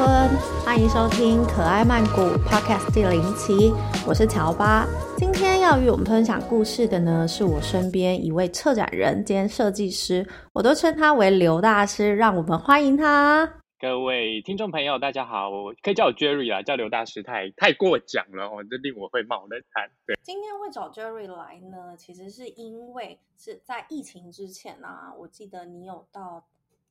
春，欢迎收听《可爱曼谷 Podcast》第零期，我是乔巴。今天要与我们分享故事的呢，是我身边一位策展人兼设计师，我都称他为刘大师，让我们欢迎他。各位听众朋友，大家好，我可以叫我 Jerry 啊，叫刘大师太太过奖了哦，这令我会冒冷汗。对，今天会找 Jerry 来呢，其实是因为是在疫情之前啊，我记得你有到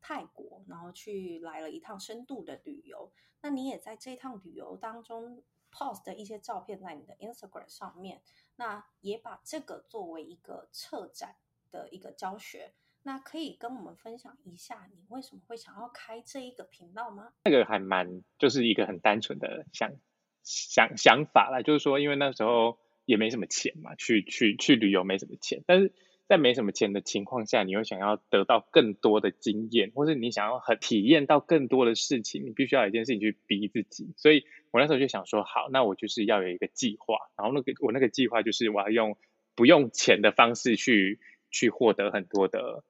泰国，然后去来了一趟深度的旅游，那你也在这趟旅游当中 post 的一些照片在你的 Instagram 上面，那也把这个作为一个策展的一个教学。那可以跟我们分享一下，你为什么会想要开这一个频道吗？那个还蛮就是一个很单纯的想想想法啦，就是说，因为那时候也没什么钱嘛，去去去旅游没什么钱，但是在没什么钱的情况下，你又想要得到更多的经验，或是你想要很体验到更多的事情，你必须要有一件事情去逼自己。所以我那时候就想说，好，那我就是要有一个计划，然后那个我那个计划就是我要用不用钱的方式去去获得很多的。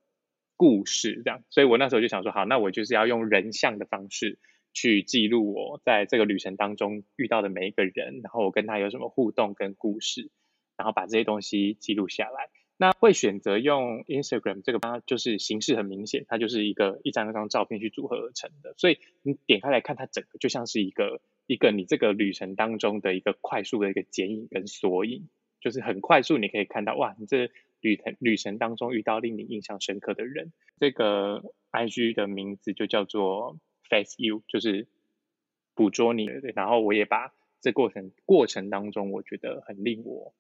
故事这样，所以我那时候就想说，好，那我就是要用人像的方式去记录我在这个旅程当中遇到的每一个人，然后我跟他有什么互动跟故事，然后把这些东西记录下来。那会选择用 Instagram 这个，它就是形式很明显，它就是一个一张一张照片去组合而成的，所以你点开来看，它整个就像是一个一个你这个旅程当中的一个快速的一个剪影跟索引，就是很快速你可以看到，哇，你这。旅程旅程当中遇到令你印象深刻的人，这个 I G 的名字就叫做 Face You，就是捕捉你。然后我也把这过程过程当中我觉得很令我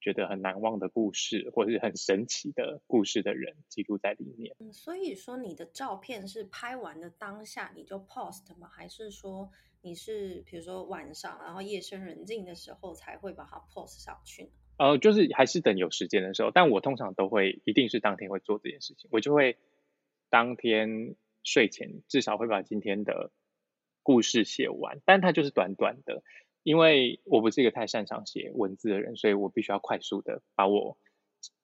觉得很难忘的故事，或者是很神奇的故事的人记录在里面。嗯，所以说你的照片是拍完的当下你就 post 吗？还是说你是比如说晚上然后夜深人静的时候才会把它 post 上去呢？呃，就是还是等有时间的时候，但我通常都会一定是当天会做这件事情，我就会当天睡前至少会把今天的故事写完，但它就是短短的，因为我不是一个太擅长写文字的人，所以我必须要快速的把我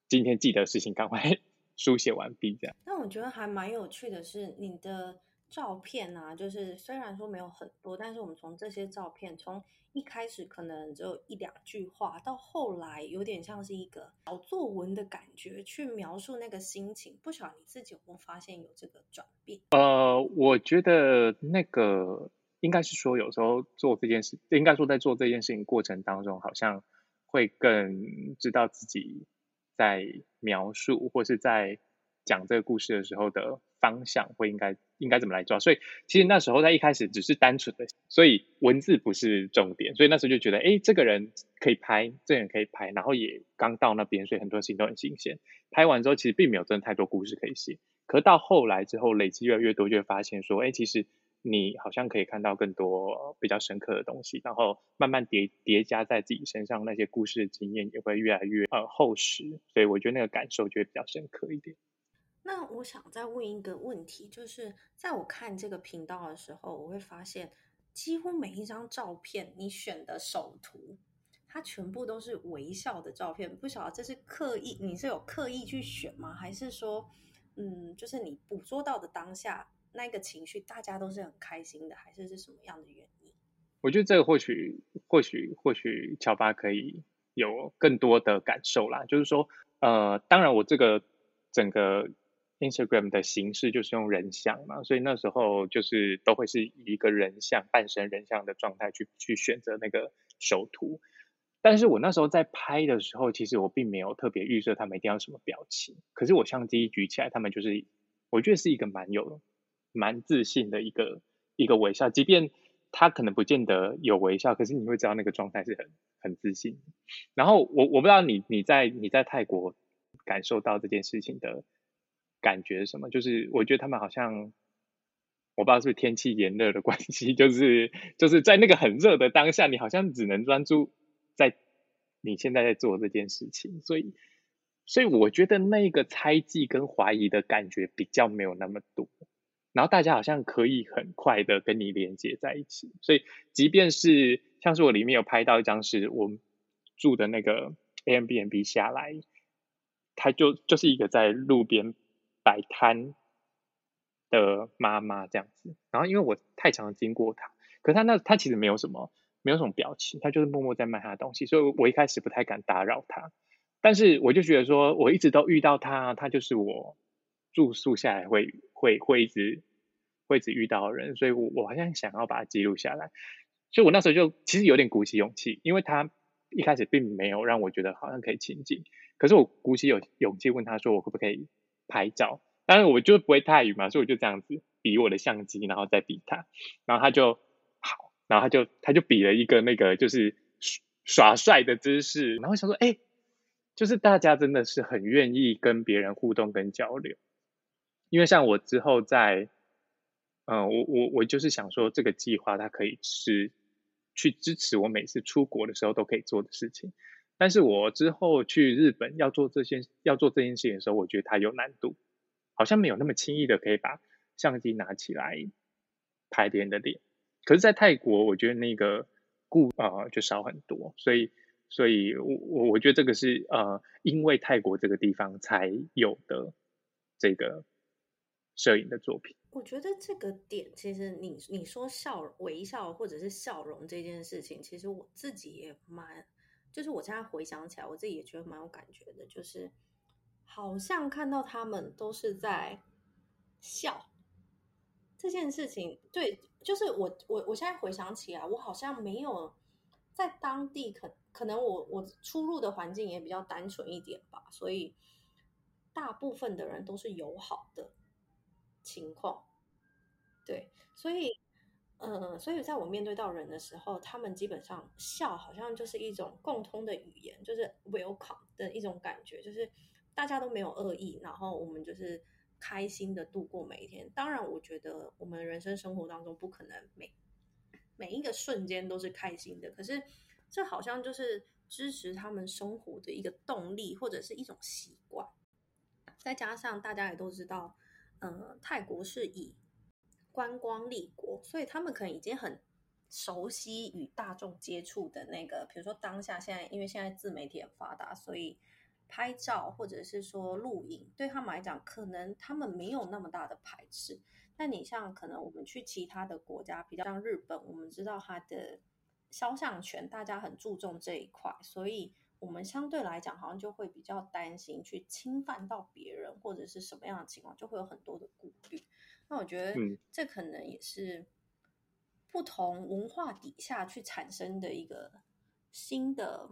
今天记得的事情赶快 书写完毕，这样。那我觉得还蛮有趣的是你的。照片啊，就是虽然说没有很多，但是我们从这些照片，从一开始可能只有一两句话，到后来有点像是一个小作文的感觉，去描述那个心情。不晓得你自己有没有发现有这个转变？呃，我觉得那个应该是说，有时候做这件事，应该说在做这件事情过程当中，好像会更知道自己在描述或是在讲这个故事的时候的。方向会应该应该怎么来抓？所以其实那时候在一开始只是单纯的，所以文字不是重点。所以那时候就觉得，哎，这个人可以拍，这个人可以拍，然后也刚到那边，所以很多事情都很新鲜。拍完之后，其实并没有真的太多故事可以写。可到后来之后，累积越来越多，就会发现说，哎，其实你好像可以看到更多比较深刻的东西，然后慢慢叠叠加在自己身上，那些故事的经验也会越来越呃厚实。所以我觉得那个感受就会比较深刻一点。那我想再问一个问题，就是在我看这个频道的时候，我会发现几乎每一张照片你选的首图，它全部都是微笑的照片。不晓得这是刻意，你是有刻意去选吗？还是说，嗯，就是你捕捉到的当下那个情绪，大家都是很开心的，还是是什么样的原因？我觉得这个或许，或许，或许乔巴可以有更多的感受啦。就是说，呃，当然我这个整个。Instagram 的形式就是用人像嘛，所以那时候就是都会是以一个人像、半身人像的状态去去选择那个首图。但是我那时候在拍的时候，其实我并没有特别预设他们一定要什么表情。可是我相机一举起来，他们就是我觉得是一个蛮有、蛮自信的一个一个微笑，即便他可能不见得有微笑，可是你会知道那个状态是很很自信。然后我我不知道你你在你在泰国感受到这件事情的。感觉是什么？就是我觉得他们好像，我不知道是不是天气炎热的关系，就是就是在那个很热的当下，你好像只能专注在你现在在做这件事情，所以所以我觉得那个猜忌跟怀疑的感觉比较没有那么多，然后大家好像可以很快的跟你连接在一起，所以即便是像是我里面有拍到一张是我住的那个 A M B N B 下来，他就就是一个在路边。摆摊的妈妈这样子。然后因为我太常经过他，可他那他其实没有什么没有什么表情，他就是默默在卖他的东西，所以我一开始不太敢打扰他。但是我就觉得说，我一直都遇到他，他就是我住宿下来会会会一直会一直遇到人，所以我我好像想要把它记录下来。所以我那时候就其实有点鼓起勇气，因为他一开始并没有让我觉得好像可以亲近，可是我鼓起有勇气问他说我可不可以拍照，当然我就不会泰语嘛，所以我就这样子比我的相机，然后再比他，然后他就好，然后他就他就比了一个那个就是耍帅的姿势，然后想说哎，就是大家真的是很愿意跟别人互动跟交流，因为像我之后在，嗯，我我我就是想说这个计划它可以是。去支持我每次出国的时候都可以做的事情，但是我之后去日本要做这些要做这件事情的时候，我觉得它有难度，好像没有那么轻易的可以把相机拿起来拍别人的脸。可是，在泰国，我觉得那个顾啊就少很多，所以，所以我我我觉得这个是呃，因为泰国这个地方才有的这个摄影的作品。我觉得这个点，其实你你说笑微笑或者是笑容这件事情，其实我自己也蛮，就是我现在回想起来，我自己也觉得蛮有感觉的，就是好像看到他们都是在笑这件事情。对，就是我我我现在回想起来，我好像没有在当地，可可能我我出入的环境也比较单纯一点吧，所以大部分的人都是友好的。情况，对，所以，呃，所以在我面对到人的时候，他们基本上笑，好像就是一种共通的语言，就是 welcome 的一种感觉，就是大家都没有恶意，然后我们就是开心的度过每一天。当然，我觉得我们人生生活当中不可能每每一个瞬间都是开心的，可是这好像就是支持他们生活的一个动力，或者是一种习惯。再加上大家也都知道。嗯，泰国是以观光立国，所以他们可能已经很熟悉与大众接触的那个，比如说当下现在，因为现在自媒体很发达，所以拍照或者是说录影，对他们来讲，可能他们没有那么大的排斥。但你像可能我们去其他的国家，比较像日本，我们知道它的肖像权，大家很注重这一块，所以。我们相对来讲，好像就会比较担心去侵犯到别人，或者是什么样的情况，就会有很多的顾虑。那我觉得，这可能也是不同文化底下去产生的一个新的，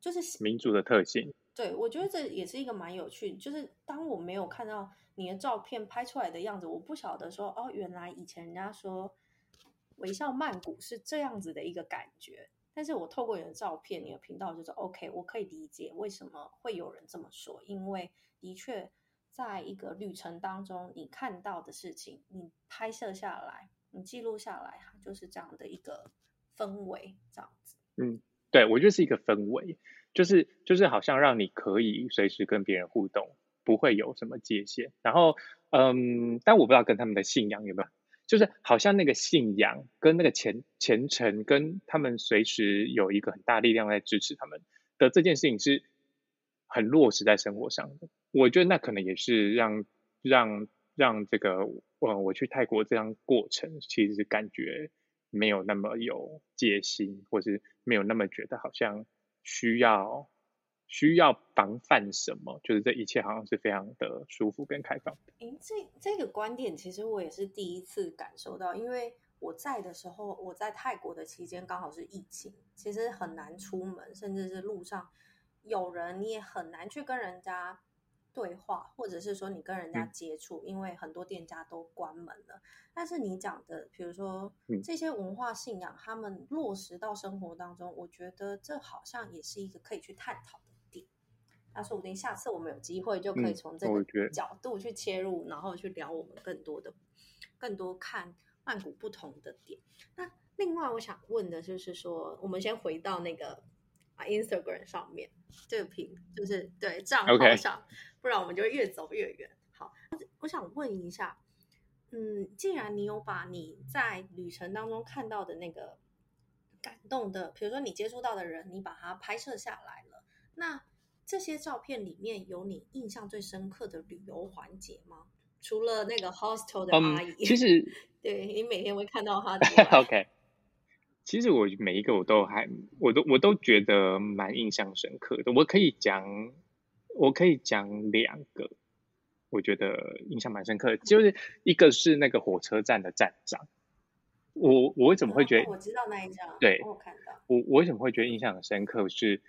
就是民族的特性。对，我觉得这也是一个蛮有趣。就是当我没有看到你的照片拍出来的样子，我不晓得说，哦，原来以前人家说微笑曼谷是这样子的一个感觉。但是我透过你的照片，你的频道就是 OK，我可以理解为什么会有人这么说，因为的确在一个旅程当中，你看到的事情，你拍摄下来，你记录下来，它就是这样的一个氛围，这样子。嗯，对，我觉得是一个氛围，就是就是好像让你可以随时跟别人互动，不会有什么界限。然后，嗯，但我不知道跟他们的信仰有没有。就是好像那个信仰跟那个虔虔诚，跟他们随时有一个很大力量在支持他们的这件事情是很落实在生活上的。我觉得那可能也是让让让这个呃我去泰国这样过程，其实感觉没有那么有戒心，或是没有那么觉得好像需要。需要防范什么？就是这一切好像是非常的舒服跟开放。诶，这这个观点其实我也是第一次感受到，因为我在的时候，我在泰国的期间刚好是疫情，其实很难出门，甚至是路上有人你也很难去跟人家对话，或者是说你跟人家接触，因为很多店家都关门了。但是你讲的，比如说这些文化信仰，他们落实到生活当中，我觉得这好像也是一个可以去探讨。那说不定下次我们有机会就可以从这个角度去切入，然后去聊我们更多的、更多看曼谷不同的点。那另外我想问的就是说，我们先回到那个啊 Instagram 上面这个屏，就是对账号上，不然我们就越走越远。好，我想问一下，嗯，既然你有把你在旅程当中看到的那个感动的，比如说你接触到的人，你把它拍摄下来了，那这些照片里面有你印象最深刻的旅游环节吗？除了那个 hostel 的阿姨，其实对你每天会看到她。OK，其实我每一个我都还，我都我都觉得蛮印象深刻的。我可以讲，我可以讲两个，我觉得印象蛮深刻的，就是一个是那个火车站的站长。我我为什么会觉得？我知道那一张，对，我看到。我我为什么会觉得印象很深刻？是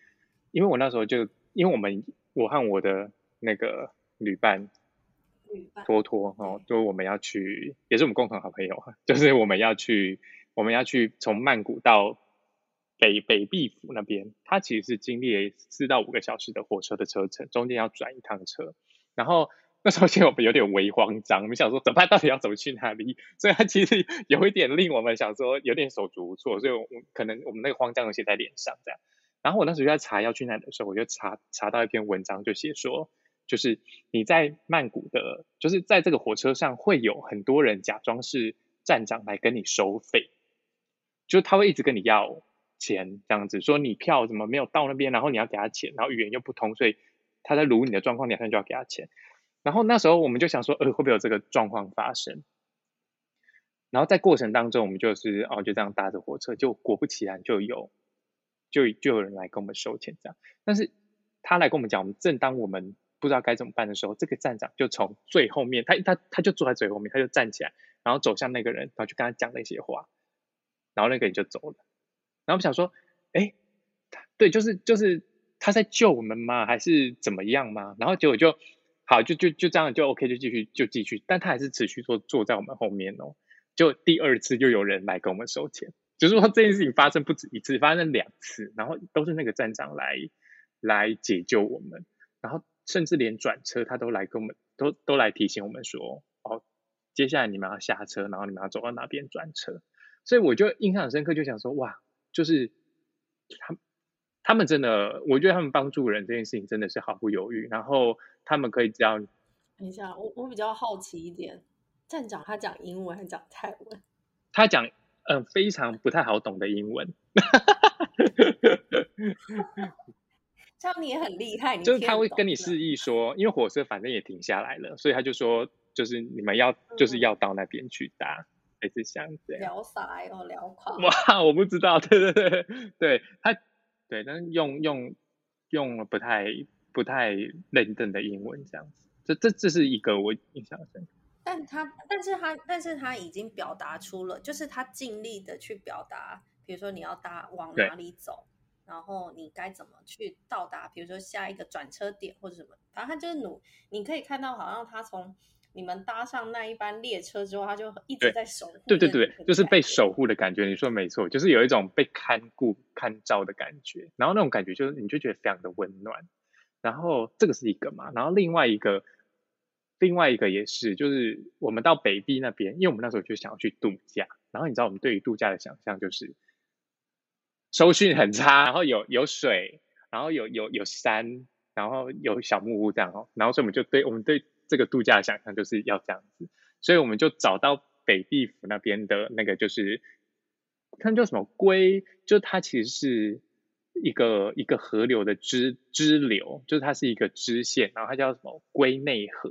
因为我那时候就因为我们我和我的那个旅伴。托托哦，就我们要去，也是我们共同好朋友哈，就是我们要去，我们要去从曼谷到北北壁府那边，它其实是经历四到五个小时的火车的车程，中间要转一趟车。然后那时候其实我们有点微慌张，我们想说怎么办？到底要怎么去哪里？所以它其实有一点令我们想说有点手足无措，所以我可能我们那个慌张有写在脸上这样。然后我那时候在查要去哪的时候，我就查查到一篇文章，就写说。就是你在曼谷的，就是在这个火车上会有很多人假装是站长来跟你收费，就他会一直跟你要钱，这样子说你票怎么没有到那边，然后你要给他钱，然后语言又不通，所以他在撸你的状况，你好像就要给他钱。然后那时候我们就想说，呃，会不会有这个状况发生？然后在过程当中，我们就是哦，就这样搭着火车，就果不其然就有，就就有人来跟我们收钱这样。但是他来跟我们讲，我们正当我们。不知道该怎么办的时候，这个站长就从最后面，他他他就坐在最后面，他就站起来，然后走向那个人，然后就跟他讲那些话，然后那个人就走了。然后我们想说，哎，对，就是就是他在救我们吗？还是怎么样吗？然后结果就好，就就就这样，就 OK，就继续就继续，但他还是持续坐坐在我们后面哦。就第二次又有人来跟我们收钱，就是说这件事情发生不止一次，发生两次，然后都是那个站长来来解救我们，然后。甚至连转车他都来跟我们，都都来提醒我们说，哦，接下来你们要下车，然后你们要走到哪边转车。所以我就印象深刻，就想说，哇，就是他他们真的，我觉得他们帮助人这件事情真的是毫不犹豫。然后他们可以这样。等一下，我我比较好奇一点，站长他讲英文还是讲泰文？他讲嗯非常不太好懂的英文。像你也很厉害，就是他会跟你示意说，因为火车反正也停下来了，所以他就说，就是你们要就是要到那边去搭，还是像这样。聊啥哟？聊垮。哇，我不知道，对对对对，他对，但是用用用不太不太认真的英文这样子，这这这是一个我印象深。但他但是他但是他已经表达出了，就是他尽力的去表达，比如说你要搭往哪里走。然后你该怎么去到达？比如说下一个转车点或者什么，反正他就是努。你可以看到，好像他从你们搭上那一班列车之后，他就一直在守护。对对对，就是被守护的感觉。你说没错，就是有一种被看顾、看照的感觉。然后那种感觉就是，你就觉得非常的温暖。然后这个是一个嘛，然后另外一个，另外一个也是，就是我们到北壁那边，因为我们那时候就想要去度假。然后你知道，我们对于度假的想象就是。收讯很差，然后有有水，然后有有有山，然后有小木屋这样哦，然后所以我们就对我们对这个度假的想象就是要这样子，所以我们就找到北地府那边的那个就是看叫什么龟，就它其实是一个一个河流的支支流，就是它是一个支线，然后它叫什么龟内河，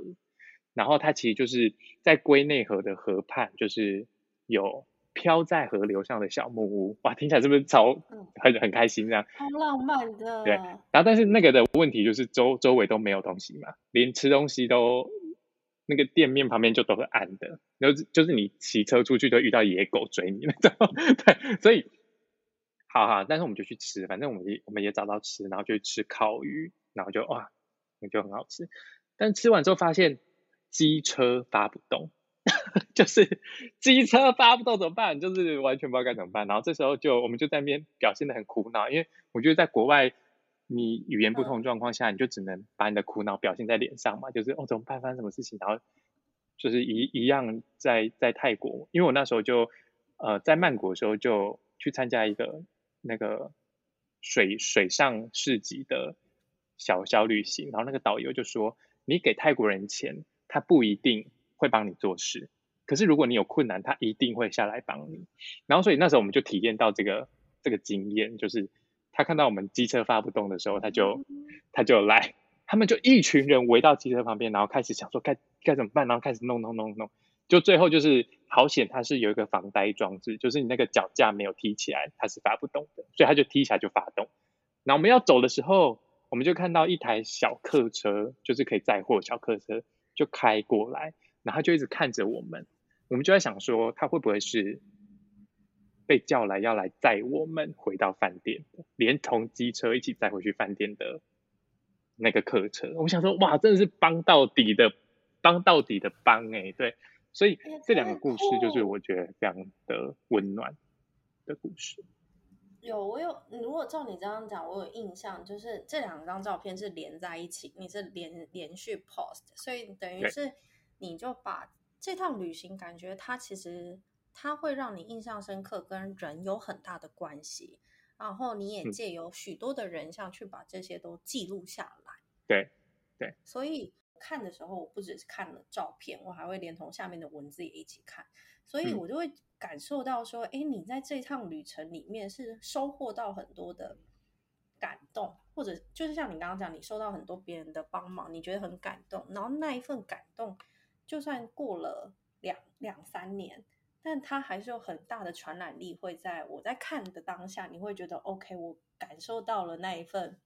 然后它其实就是在龟内河的河畔，就是有。飘在河流上的小木屋，哇，听起来是不是超很很开心这样？超浪漫的。对，然后但是那个的问题就是周周围都没有东西嘛，连吃东西都那个店面旁边就都是暗的，然后就是你骑车出去就遇到野狗追你那种。对，所以好好，但是我们就去吃，反正我们也我们也找到吃，然后就吃烤鱼，然后就哇，那就很好吃。但吃完之后发现机车发不动。就是机车发不动怎么办？就是完全不知道该怎么办。然后这时候就我们就在那边表现的很苦恼，因为我觉得在国外你语言不通状况下，你就只能把你的苦恼表现在脸上嘛。就是哦怎么办？发生什么事情？然后就是一一样在在泰国，因为我那时候就呃在曼谷的时候就去参加一个那个水水上市集的小小旅行，然后那个导游就说，你给泰国人钱，他不一定。会帮你做事，可是如果你有困难，他一定会下来帮你。然后，所以那时候我们就体验到这个这个经验，就是他看到我们机车发不动的时候，他就他就来，他们就一群人围到机车旁边，然后开始想说该该怎么办，然后开始弄弄弄弄，就最后就是好险，它是有一个防呆装置，就是你那个脚架没有踢起来，它是发不动的，所以它就踢起来就发动。然后我们要走的时候，我们就看到一台小客车，就是可以载货小客车，就开过来，然后就一直看着我们，我们就在想说，他会不会是被叫来要来载我们回到饭店，连同机车一起载回去饭店的那个客车？我想说，哇，真的是帮到底的，帮到底的帮哎，对，所以这两个故事就是我觉得非常的温暖的故事。有，我有。如果照你这样讲，我有印象，就是这两张照片是连在一起，你是连连续 post，所以等于是你就把这趟旅行感觉它其实它会让你印象深刻，跟人有很大的关系。然后你也借由许多的人像去把这些都记录下来。对对。所以看的时候，我不只是看了照片，我还会连同下面的文字也一起看，所以我就会。感受到说，哎，你在这趟旅程里面是收获到很多的感动，或者就是像你刚刚讲，你受到很多别人的帮忙，你觉得很感动。然后那一份感动，就算过了两两三年，但它还是有很大的传染力，会在我在看的当下，你会觉得 OK，我感受到了那一份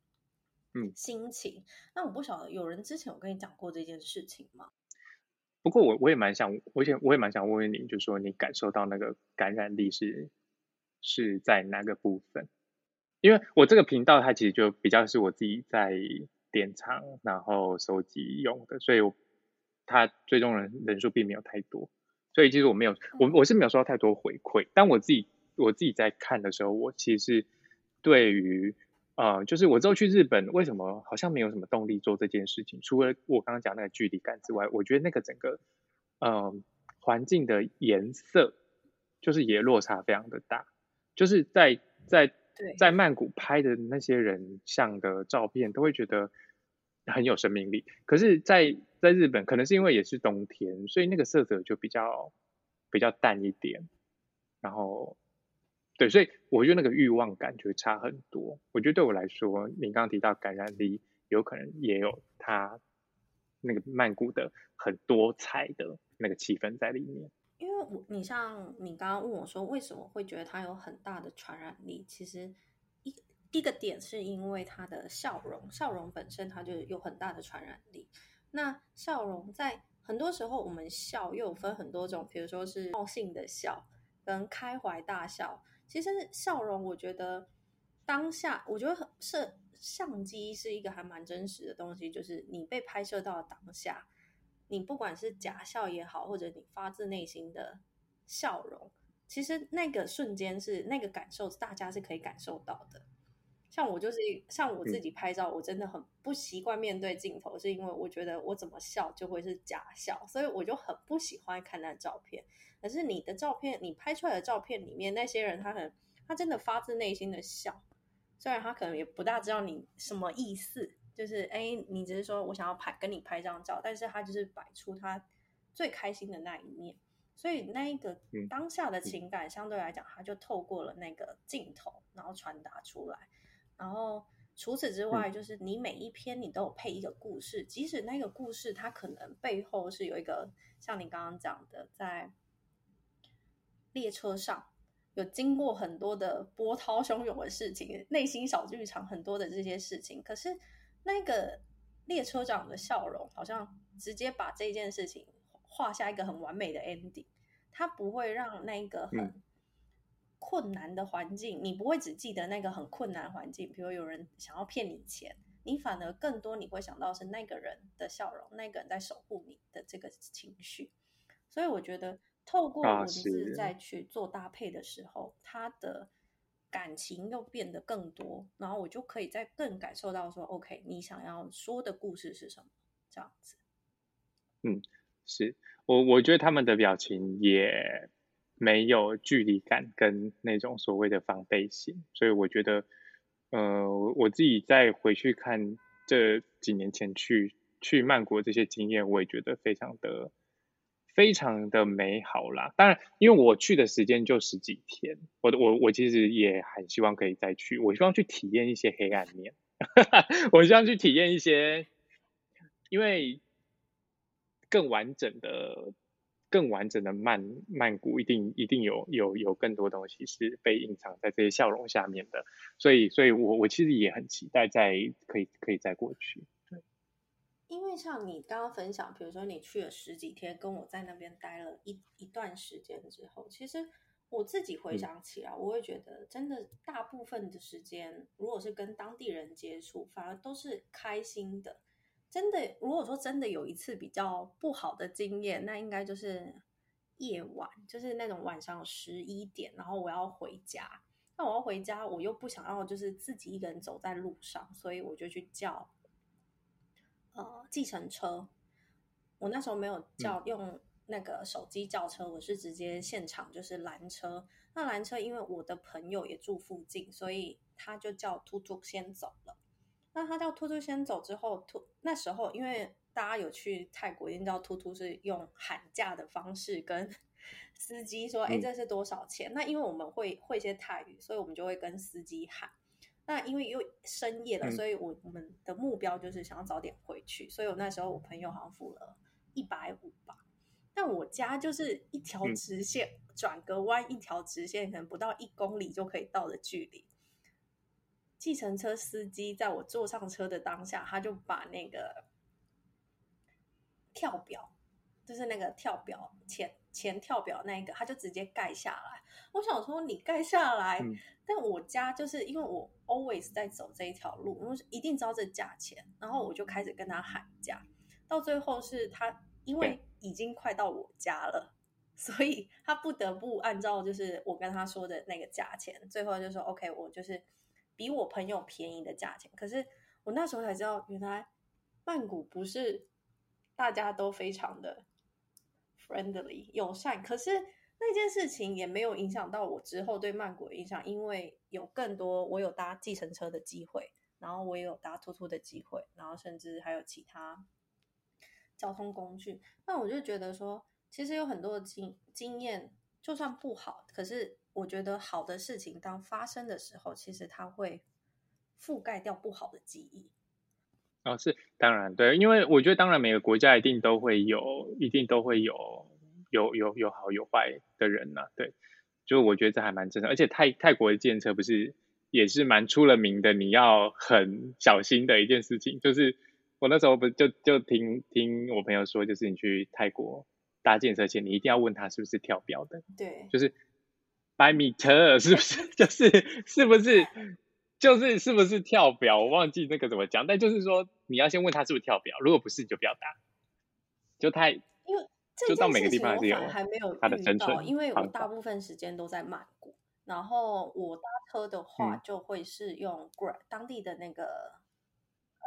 嗯心情。那我不晓得有人之前有跟你讲过这件事情吗？不过我我也蛮想，我也我也蛮想问问你，就是说你感受到那个感染力是是在哪个部分？因为我这个频道它其实就比较是我自己在典藏然后收集用的，所以我它最终人人数并没有太多，所以其实我没有我我是没有收到太多回馈。但我自己我自己在看的时候，我其实对于。呃，就是我之后去日本，为什么好像没有什么动力做这件事情？除了我刚刚讲那个距离感之外，我觉得那个整个，嗯，环境的颜色，就是也落差非常的大。就是在在在曼谷拍的那些人像的照片，都会觉得很有生命力。可是，在在日本，可能是因为也是冬天，所以那个色泽就比较比较淡一点，然后。对，所以我觉得那个欲望感觉差很多。我觉得对我来说，你刚刚提到感染力，有可能也有它那个曼谷的很多彩的那个气氛在里面。因为我，你像你刚刚问我说，为什么会觉得它有很大的传染力？其实一一个点是因为它的笑容，笑容本身它就有很大的传染力。那笑容在很多时候，我们笑又分很多种，比如说是高兴的笑，跟开怀大笑。其实笑容，我觉得当下，我觉得摄相机是一个还蛮真实的东西。就是你被拍摄到当下，你不管是假笑也好，或者你发自内心的笑容，其实那个瞬间是那个感受，大家是可以感受到的。像我就是像我自己拍照，我真的很不习惯面对镜头，是因为我觉得我怎么笑就会是假笑，所以我就很不喜欢看那照片。可是你的照片，你拍出来的照片里面那些人，他很他真的发自内心的笑，虽然他可能也不大知道你什么意思，就是哎，你只是说我想要拍跟你拍张照，但是他就是摆出他最开心的那一面，所以那一个当下的情感相对来讲，他就透过了那个镜头，然后传达出来。然后除此之外，就是你每一篇你都有配一个故事，即使那个故事它可能背后是有一个像你刚刚讲的在。列车上有经过很多的波涛汹涌的事情，内心小剧场很多的这些事情。可是那个列车长的笑容，好像直接把这件事情画下一个很完美的 ending。他不会让那个很困难的环境，你不会只记得那个很困难环境，比如有人想要骗你钱，你反而更多你会想到是那个人的笑容，那个人在守护你的这个情绪。所以我觉得。透过文字再去做搭配的时候，他的感情又变得更多，然后我就可以再更感受到说，OK，你想要说的故事是什么？这样子。嗯，是我我觉得他们的表情也没有距离感跟那种所谓的防备心，所以我觉得，呃，我自己再回去看这几年前去去曼谷这些经验，我也觉得非常的。非常的美好啦，当然，因为我去的时间就十几天，我我我其实也很希望可以再去，我希望去体验一些黑暗面，我希望去体验一些因为更完整的、更完整的曼曼谷，一定一定有有有更多东西是被隐藏在这些笑容下面的，所以，所以我我其实也很期待再可以可以再过去。对，因为像你刚刚分享，比如说你去了十几天，跟我在那边待了一一段时间之后，其实。我自己回想起来，我会觉得真的大部分的时间，如果是跟当地人接触，反而都是开心的。真的，如果说真的有一次比较不好的经验，那应该就是夜晚，就是那种晚上十一点，然后我要回家。那我要回家，我又不想要就是自己一个人走在路上，所以我就去叫呃计程车。我那时候没有叫用。那个手机叫车，我是直接现场就是拦车。那拦车，因为我的朋友也住附近，所以他就叫突突先走了。那他叫突突先走之后，突那时候因为大家有去泰国，一定知道突突是用喊价的方式跟 司机说：“哎，这是多少钱？”那因为我们会会一些泰语，所以我们就会跟司机喊。那因为又深夜了，所以我我们的目标就是想要早点回去，所以我那时候我朋友好像付了一百五吧。但我家就是一条直线，转个弯一条直线，可能不到一公里就可以到的距离。计程车司机在我坐上车的当下，他就把那个跳表，就是那个跳表前前跳表那个，他就直接盖下来。我想说，你盖下来，但我家就是因为我 always 在走这一条路，我一定知道这价钱，然后我就开始跟他喊价，到最后是他因为。已经快到我家了，所以他不得不按照就是我跟他说的那个价钱，最后就说 OK，我就是比我朋友便宜的价钱。可是我那时候才知道，原来曼谷不是大家都非常的 friendly 友善。可是那件事情也没有影响到我之后对曼谷的印象，因为有更多我有搭计程车的机会，然后我也有搭突突的机会，然后甚至还有其他。交通工具，那我就觉得说，其实有很多经经验，就算不好，可是我觉得好的事情当发生的时候，其实它会覆盖掉不好的记忆。哦，是当然对，因为我觉得当然每个国家一定都会有，一定都会有有有有好有坏的人呐。对，就我觉得这还蛮正常，而且泰泰国的建设不是也是蛮出了名的，你要很小心的一件事情，就是。我那时候不就就听听我朋友说，就是你去泰国搭建设前，你一定要问他是不是跳标的。对，就是 by meter 是不是？就是是不是？就是是不是跳表？我忘记那个怎么讲，但就是说你要先问他是不是跳表，如果不是你就不要搭。就太因为就到每个地方还是有还没有他的生存，因为我大部分时间都在曼谷，然后我搭车的话就会是用 Grab 当地的那个。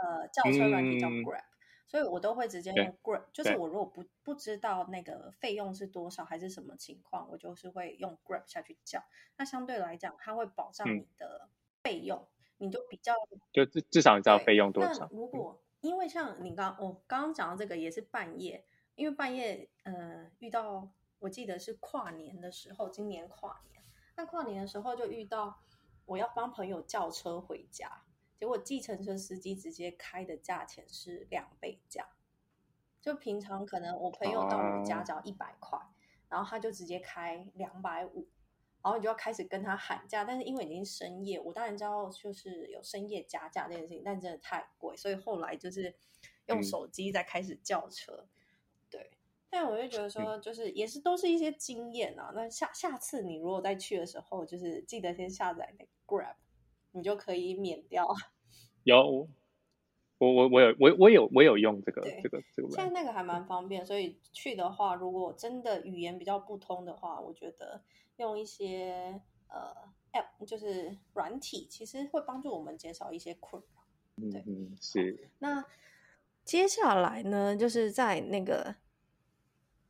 呃，轿车软体叫 Grab，所以我都会直接用 Grab。就是我如果不不知道那个费用是多少还是什么情况，我就是会用 Grab 下去叫。那相对来讲，它会保障你的费用，你就比较就至至少你知道费用多少。如果因为像你刚我刚刚讲到这个也是半夜，因为半夜呃遇到我记得是跨年的时候，今年跨年，那跨年的时候就遇到我要帮朋友叫车回家。结果计程车司机直接开的价钱是两倍价，就平常可能我朋友到我家只要一百块，然后他就直接开两百五，然后你就要开始跟他喊价。但是因为已经深夜，我当然知道就是有深夜加价这件事情，但真的太贵，所以后来就是用手机再开始叫车。对，但我就觉得说，就是也是都是一些经验啊。那下下次你如果再去的时候，就是记得先下载那个 Grab。你就可以免掉。有，我我我有我我有我有用这个这个这个。现在那个还蛮方便，所以去的话，如果真的语言比较不通的话，我觉得用一些呃 App 就是软体，其实会帮助我们减少一些困扰。对，嗯，是。那接下来呢，就是在那个。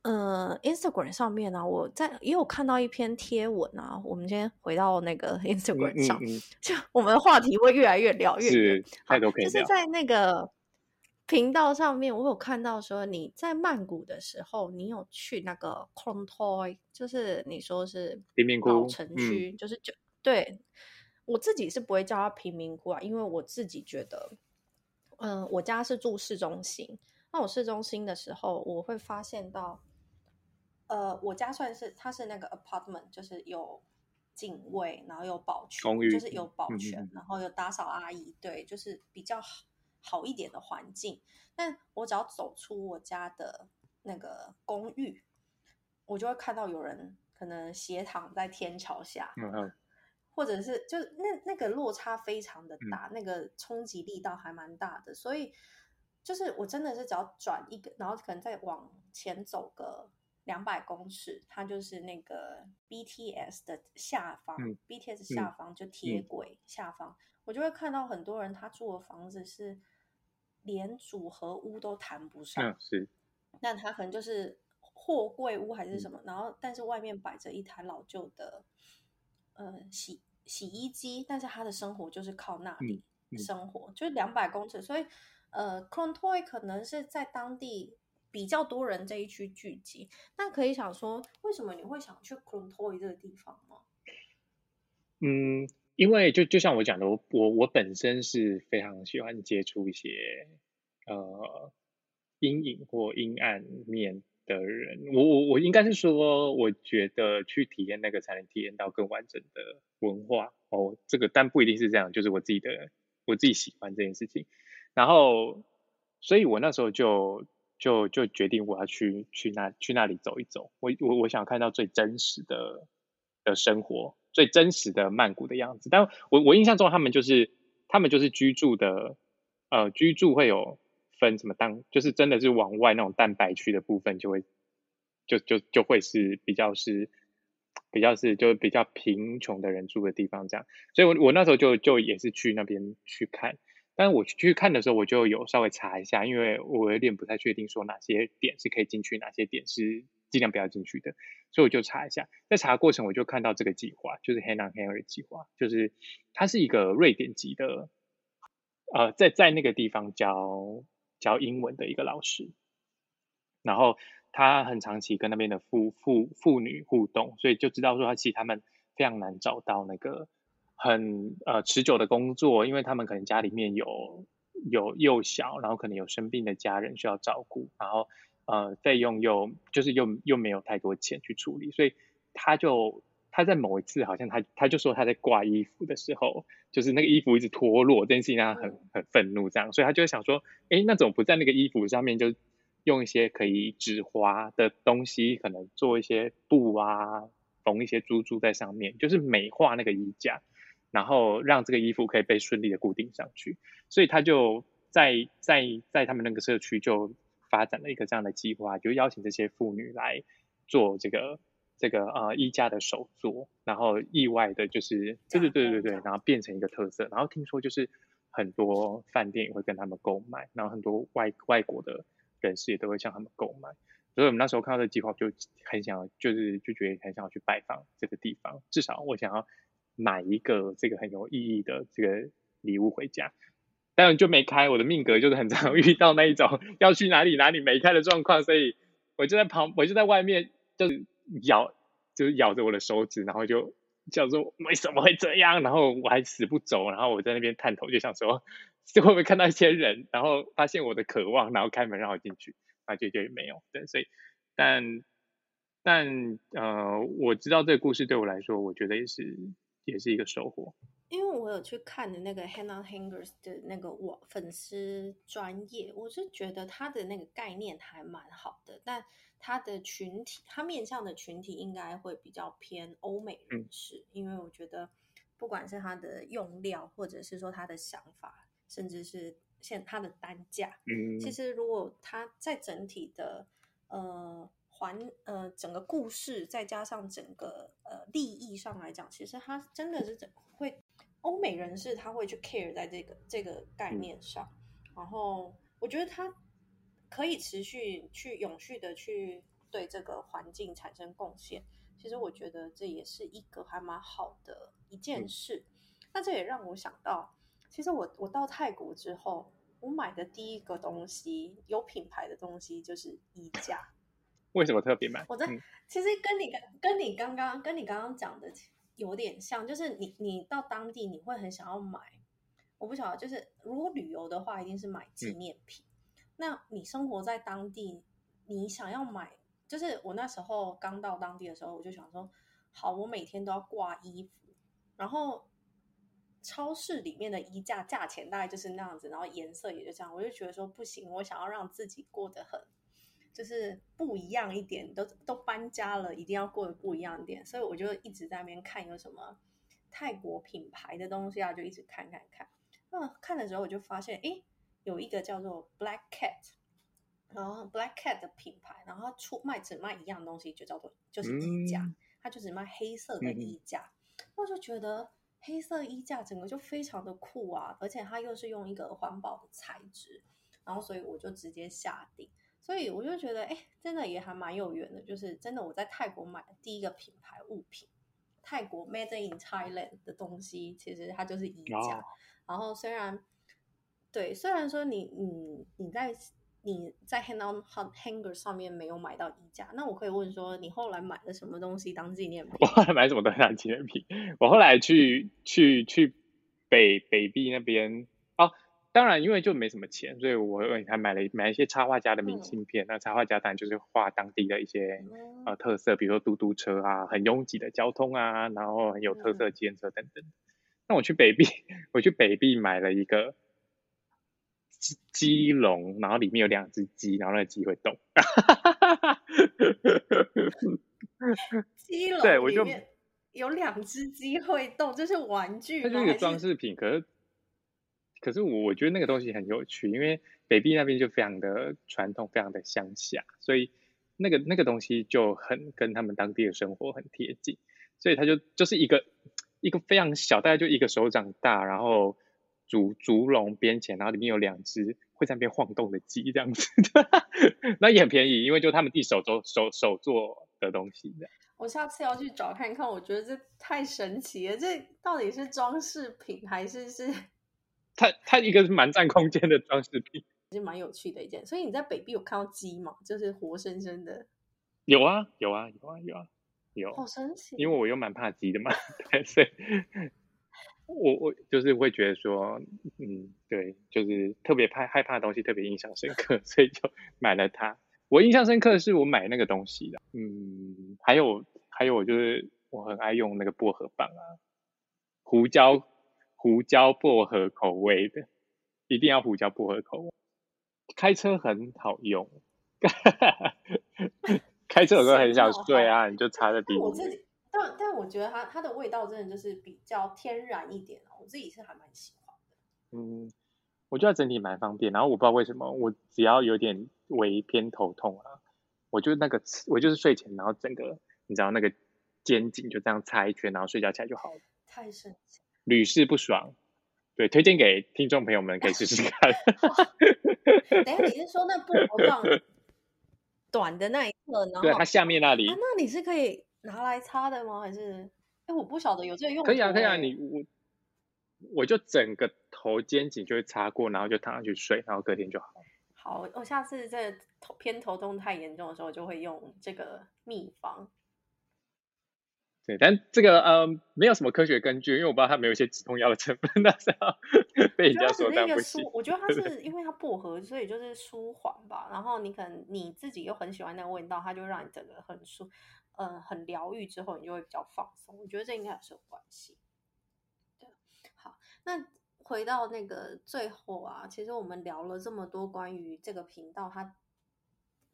呃，Instagram 上面呢，我在也有看到一篇贴文啊。我们先回到那个 Instagram 上，就我们的话题会越来越聊越远。太多可以就是在那个频道上面，我有看到说你在曼谷的时候，你有去那个 k o n t o y 就是你说是贫民窟城区，就是就对我自己是不会叫它贫民窟啊，因为我自己觉得，嗯，我家是住市中心。那我市中心的时候，我会发现到，呃，我家算是它是那个 apartment，就是有警卫，然后有保全，就是有保全，然后有打扫阿姨，对，就是比较好好一点的环境。但我只要走出我家的那个公寓，我就会看到有人可能斜躺在天桥下。嗯或者是就那那个落差非常的大，那个冲击力道还蛮大的，所以就是我真的是只要转一个，然后可能再往前走个两百公尺，它就是那个 BTS 的下方，BTS 下方就铁轨下方，我就会看到很多人他住的房子是连组合屋都谈不上，是，那他可能就是货柜屋还是什么，然后但是外面摆着一台老旧的。呃，洗洗衣机，但是他的生活就是靠那里生活，就是两百公尺，所以呃 c r o n t o y 可能是在当地比较多人这一区聚集。那可以想说，为什么你会想去 c r o n t o y 这个地方吗？嗯，因为就就像我讲的，我我我本身是非常喜欢接触一些呃阴影或阴暗面。的人，我我我应该是说，我觉得去体验那个才能体验到更完整的文化哦。这个但不一定是这样，就是我自己的我自己喜欢这件事情。然后，所以我那时候就就就决定我要去去那去那里走一走。我我我想看到最真实的的生活，最真实的曼谷的样子。但我我印象中他们就是他们就是居住的呃居住会有。分什么当就是真的是往外那种蛋白区的部分就会就就就会是比较是比较是就比较贫穷的人住的地方这样，所以我我那时候就就也是去那边去看，但是我去看的时候我就有稍微查一下，因为我有点不太确定说哪些点是可以进去，哪些点是尽量不要进去的，所以我就查一下，在查的过程我就看到这个计划就是 h a n a Henry 计划，就是它是一个瑞典籍的呃在在那个地方教。教英文的一个老师，然后他很长期跟那边的妇妇妇女互动，所以就知道说他其实他们非常难找到那个很呃持久的工作，因为他们可能家里面有有幼小，然后可能有生病的家人需要照顾，然后呃费用又就是又又没有太多钱去处理，所以他就。他在某一次好像他他就说他在挂衣服的时候，就是那个衣服一直脱落，这件事情让他很很愤怒，这样，所以他就想说，哎，那怎么不在那个衣服上面就用一些可以止滑的东西，可能做一些布啊，缝一些珠珠在上面，就是美化那个衣架，然后让这个衣服可以被顺利的固定上去。所以他就在在在他们那个社区就发展了一个这样的计划，就邀请这些妇女来做这个。这个呃衣架的手作，然后意外的就是，对对对对对，然后变成一个特色，然后听说就是很多饭店也会跟他们购买，然后很多外外国的人士也都会向他们购买，所以我们那时候看到这个计划就很想，就是就觉得很想要去拜访这个地方，至少我想要买一个这个很有意义的这个礼物回家，当然就没开，我的命格就是很常 遇到那一种要去哪里哪里没开的状况，所以我就在旁，我就在外面就是。咬就是咬着我的手指，然后就叫做为什么会这样？然后我还死不走，然后我在那边探头，就想说会不会看到一些人，然后发现我的渴望，然后开门让我进去，发觉就没有。对，所以但但呃，我知道这个故事对我来说，我觉得也是也是一个收获。因为我有去看的那个 Hannah Hangers 的那个我粉丝专业，我是觉得他的那个概念还蛮好的，但他的群体，他面向的群体应该会比较偏欧美人士，因为我觉得不管是他的用料，或者是说他的想法，甚至是现他的单价，嗯，其实如果他在整体的呃环呃整个故事，再加上整个呃利益上来讲，其实他真的是会。欧美人士他会去 care 在这个这个概念上，然后我觉得他可以持续去永续的去对这个环境产生贡献。其实我觉得这也是一个还蛮好的一件事。那这也让我想到，其实我我到泰国之后，我买的第一个东西有品牌的东西就是衣架。为什么特别买？我在其实跟你跟你刚刚跟你刚刚讲的。有点像，就是你你到当地你会很想要买，我不晓得，就是如果旅游的话，一定是买纪念品。那你生活在当地，你想要买，就是我那时候刚到当地的时候，我就想说，好，我每天都要挂衣服，然后超市里面的衣架价钱大概就是那样子，然后颜色也就这样，我就觉得说不行，我想要让自己过得很。就是不一样一点，都都搬家了，一定要过得不一样一点，所以我就一直在那边看有什么泰国品牌的东西啊，就一直看看看。那看的时候我就发现，诶，有一个叫做 Black Cat，然后 Black Cat 的品牌，然后出卖只卖一样东西，就叫做就是衣架，它就只卖黑色的衣架。我就觉得黑色衣架整个就非常的酷啊，而且它又是用一个环保的材质，然后所以我就直接下定。所以我就觉得，哎，真的也还蛮有缘的。就是真的，我在泰国买的第一个品牌物品，泰国 Made in Thailand 的东西，其实它就是衣架。然后虽然，对，虽然说你你你在你在 Hang On Hanger 上面没有买到衣架，那我可以问说，你后来买了什么东西当纪念品？我后来买什么东西当纪念品？我后来去去去北北壁那边哦。当然，因为就没什么钱，所以我还买了买一些插画家的明信片。那插画家当然就是画当地的一些呃特色，比如说嘟嘟车啊，很拥挤的交通啊，然后很有特色的机车等等。那我去北壁，我去北壁买了一个鸡鸡笼，然后里面有两只鸡，然后那鸡会动。鸡笼对，我就有两只鸡会动，这是玩具，它是一个装饰品，可是。可是我我觉得那个东西很有趣，因为北壁那边就非常的传统，非常的乡下，所以那个那个东西就很跟他们当地的生活很贴近，所以它就就是一个一个非常小，大概就一个手掌大，然后竹竹笼边前，然后里面有两只会在那边晃动的鸡这样子，那也很便宜，因为就他们地手做手手做的东西这样。我下次要去找看看，我觉得这太神奇了，这到底是装饰品还是是？它它一个是蛮占空间的装饰品，其实蛮有趣的一件。所以你在北壁有看到鸡吗？就是活生生的。有啊有啊有啊有啊有。好神奇！因为我又蛮怕鸡的嘛，所以，我我就是会觉得说，嗯，对，就是特别怕害怕的东西，特别印象深刻，所以就买了它。我印象深刻的是我买那个东西的，嗯，还有还有，我就是我很爱用那个薄荷棒啊，胡椒。胡椒薄荷口味的，一定要胡椒薄荷口味。开车很好用，开车有时候很想睡啊，你就插在鼻自己，但但我觉得它它的味道真的就是比较天然一点我自己是还蛮喜欢的。嗯，我觉得整体蛮方便。然后我不知道为什么，我只要有点微偏头痛啊，我就那个我就是睡前，然后整个你知道那个肩颈就这样擦一圈，然后睡觉起来就好了。太神奇。屡试不爽，对，推荐给听众朋友们可以试试看。等下你是说那薄荷棒短的那一侧，然后对它下面那里，那你是可以拿来擦的吗？还是哎，我不晓得有这个用。可以啊，可以啊，你我我就整个头肩颈就会擦过，然后就躺上去睡，然后隔天就好。好，我下次这头偏头痛太严重的时候，就会用这个秘方。对，但这个呃没有什么科学根据，因为我不知道它没有一些止痛药的成分，那时候 被人家说但不行。我觉得它是因为它薄荷，所以就是舒缓吧。然后你可能你自己又很喜欢那个味道，它就让你整个很舒，呃，很疗愈。之后你就会比较放松。我觉得这应该也是有关系。对，好，那回到那个最后啊，其实我们聊了这么多关于这个频道，它。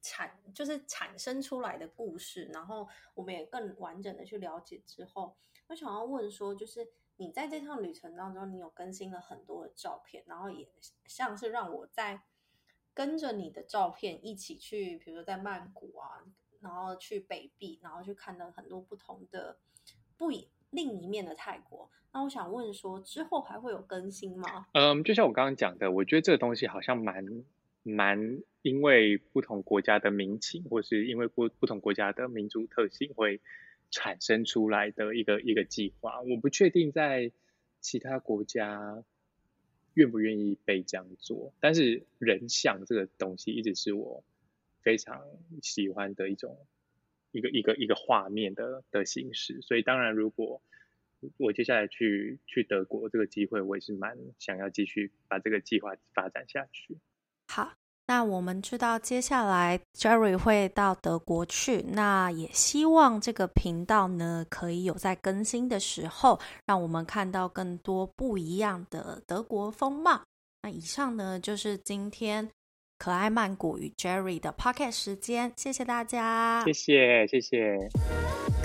产就是产生出来的故事，然后我们也更完整的去了解之后，我想要问说，就是你在这趟旅程当中，你有更新了很多的照片，然后也像是让我在跟着你的照片一起去，比如说在曼谷啊，然后去北壁，然后去看到很多不同的不另一面的泰国。那我想问说，之后还会有更新吗？嗯，就像我刚刚讲的，我觉得这个东西好像蛮。蛮因为不同国家的民情，或是因为不不同国家的民族特性，会产生出来的一个一个计划。我不确定在其他国家愿不愿意被这样做，但是人像这个东西一直是我非常喜欢的一种一个一个一个画面的的形式。所以当然，如果我接下来去去德国这个机会，我也是蛮想要继续把这个计划发展下去。好。那我们知道接下来 Jerry 会到德国去，那也希望这个频道呢可以有在更新的时候，让我们看到更多不一样的德国风貌。那以上呢就是今天可爱曼谷与 Jerry 的 Pocket 时间，谢谢大家，谢谢谢谢。